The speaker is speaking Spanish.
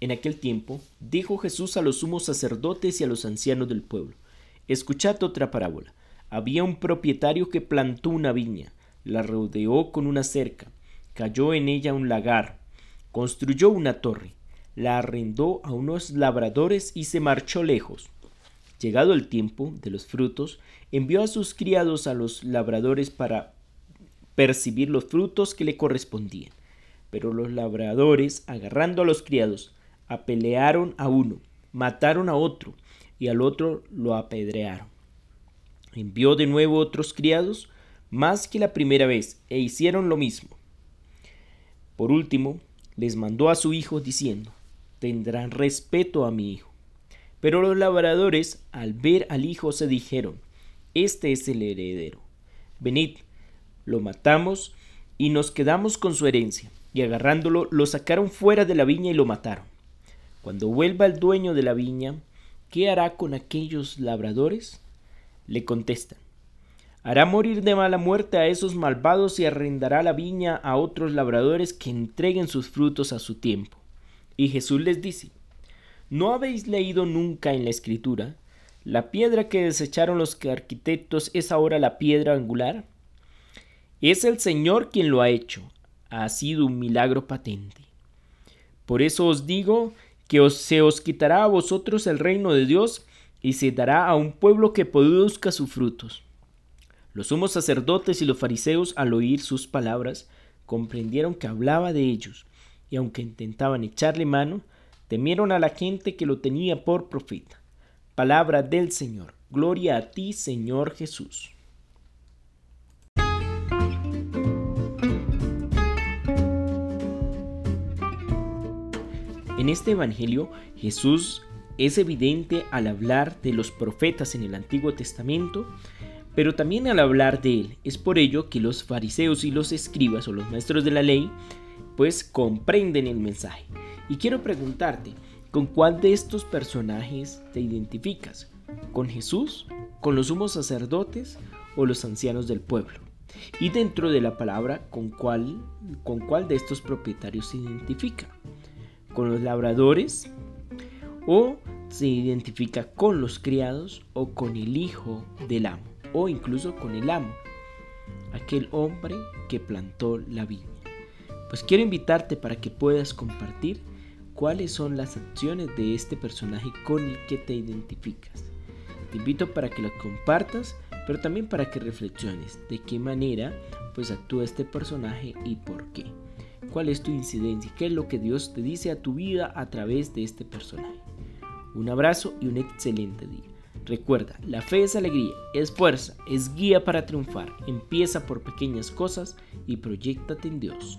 En aquel tiempo dijo Jesús a los sumos sacerdotes y a los ancianos del pueblo, Escuchad otra parábola. Había un propietario que plantó una viña, la rodeó con una cerca, cayó en ella un lagar, construyó una torre, la arrendó a unos labradores y se marchó lejos. Llegado el tiempo de los frutos, envió a sus criados a los labradores para percibir los frutos que le correspondían. Pero los labradores, agarrando a los criados, apelearon a uno, mataron a otro, y al otro lo apedrearon. Envió de nuevo otros criados, más que la primera vez, e hicieron lo mismo. Por último, les mandó a su hijo diciendo, tendrán respeto a mi hijo. Pero los labradores, al ver al hijo, se dijeron, este es el heredero. Venid, lo matamos y nos quedamos con su herencia. Y agarrándolo, lo sacaron fuera de la viña y lo mataron. Cuando vuelva el dueño de la viña, ¿qué hará con aquellos labradores? Le contestan, hará morir de mala muerte a esos malvados y arrendará la viña a otros labradores que entreguen sus frutos a su tiempo. Y Jesús les dice, ¿no habéis leído nunca en la escritura? La piedra que desecharon los arquitectos es ahora la piedra angular. Es el Señor quien lo ha hecho. Ha sido un milagro patente. Por eso os digo que se os quitará a vosotros el reino de Dios y se dará a un pueblo que produzca sus frutos. Los sumos sacerdotes y los fariseos, al oír sus palabras, comprendieron que hablaba de ellos, y aunque intentaban echarle mano, temieron a la gente que lo tenía por profeta. Palabra del Señor. Gloria a ti, Señor Jesús. En este Evangelio, Jesús es evidente al hablar de los profetas en el Antiguo Testamento, pero también al hablar de él. Es por ello que los fariseos y los escribas o los maestros de la ley pues comprenden el mensaje. Y quiero preguntarte, ¿con cuál de estos personajes te identificas? ¿Con Jesús? ¿Con los sumos sacerdotes o los ancianos del pueblo? Y dentro de la palabra, ¿con cuál, con cuál de estos propietarios se identifica? ¿Con los labradores? ¿O se identifica con los criados o con el hijo del amo? ¿O incluso con el amo? Aquel hombre que plantó la viña. Pues quiero invitarte para que puedas compartir cuáles son las acciones de este personaje con el que te identificas. Te invito para que lo compartas, pero también para que reflexiones de qué manera pues actúa este personaje y por qué. ¿Cuál es tu incidencia? ¿Qué es lo que Dios te dice a tu vida a través de este personaje? Un abrazo y un excelente día. Recuerda, la fe es alegría, es fuerza, es guía para triunfar. Empieza por pequeñas cosas y proyectate en Dios.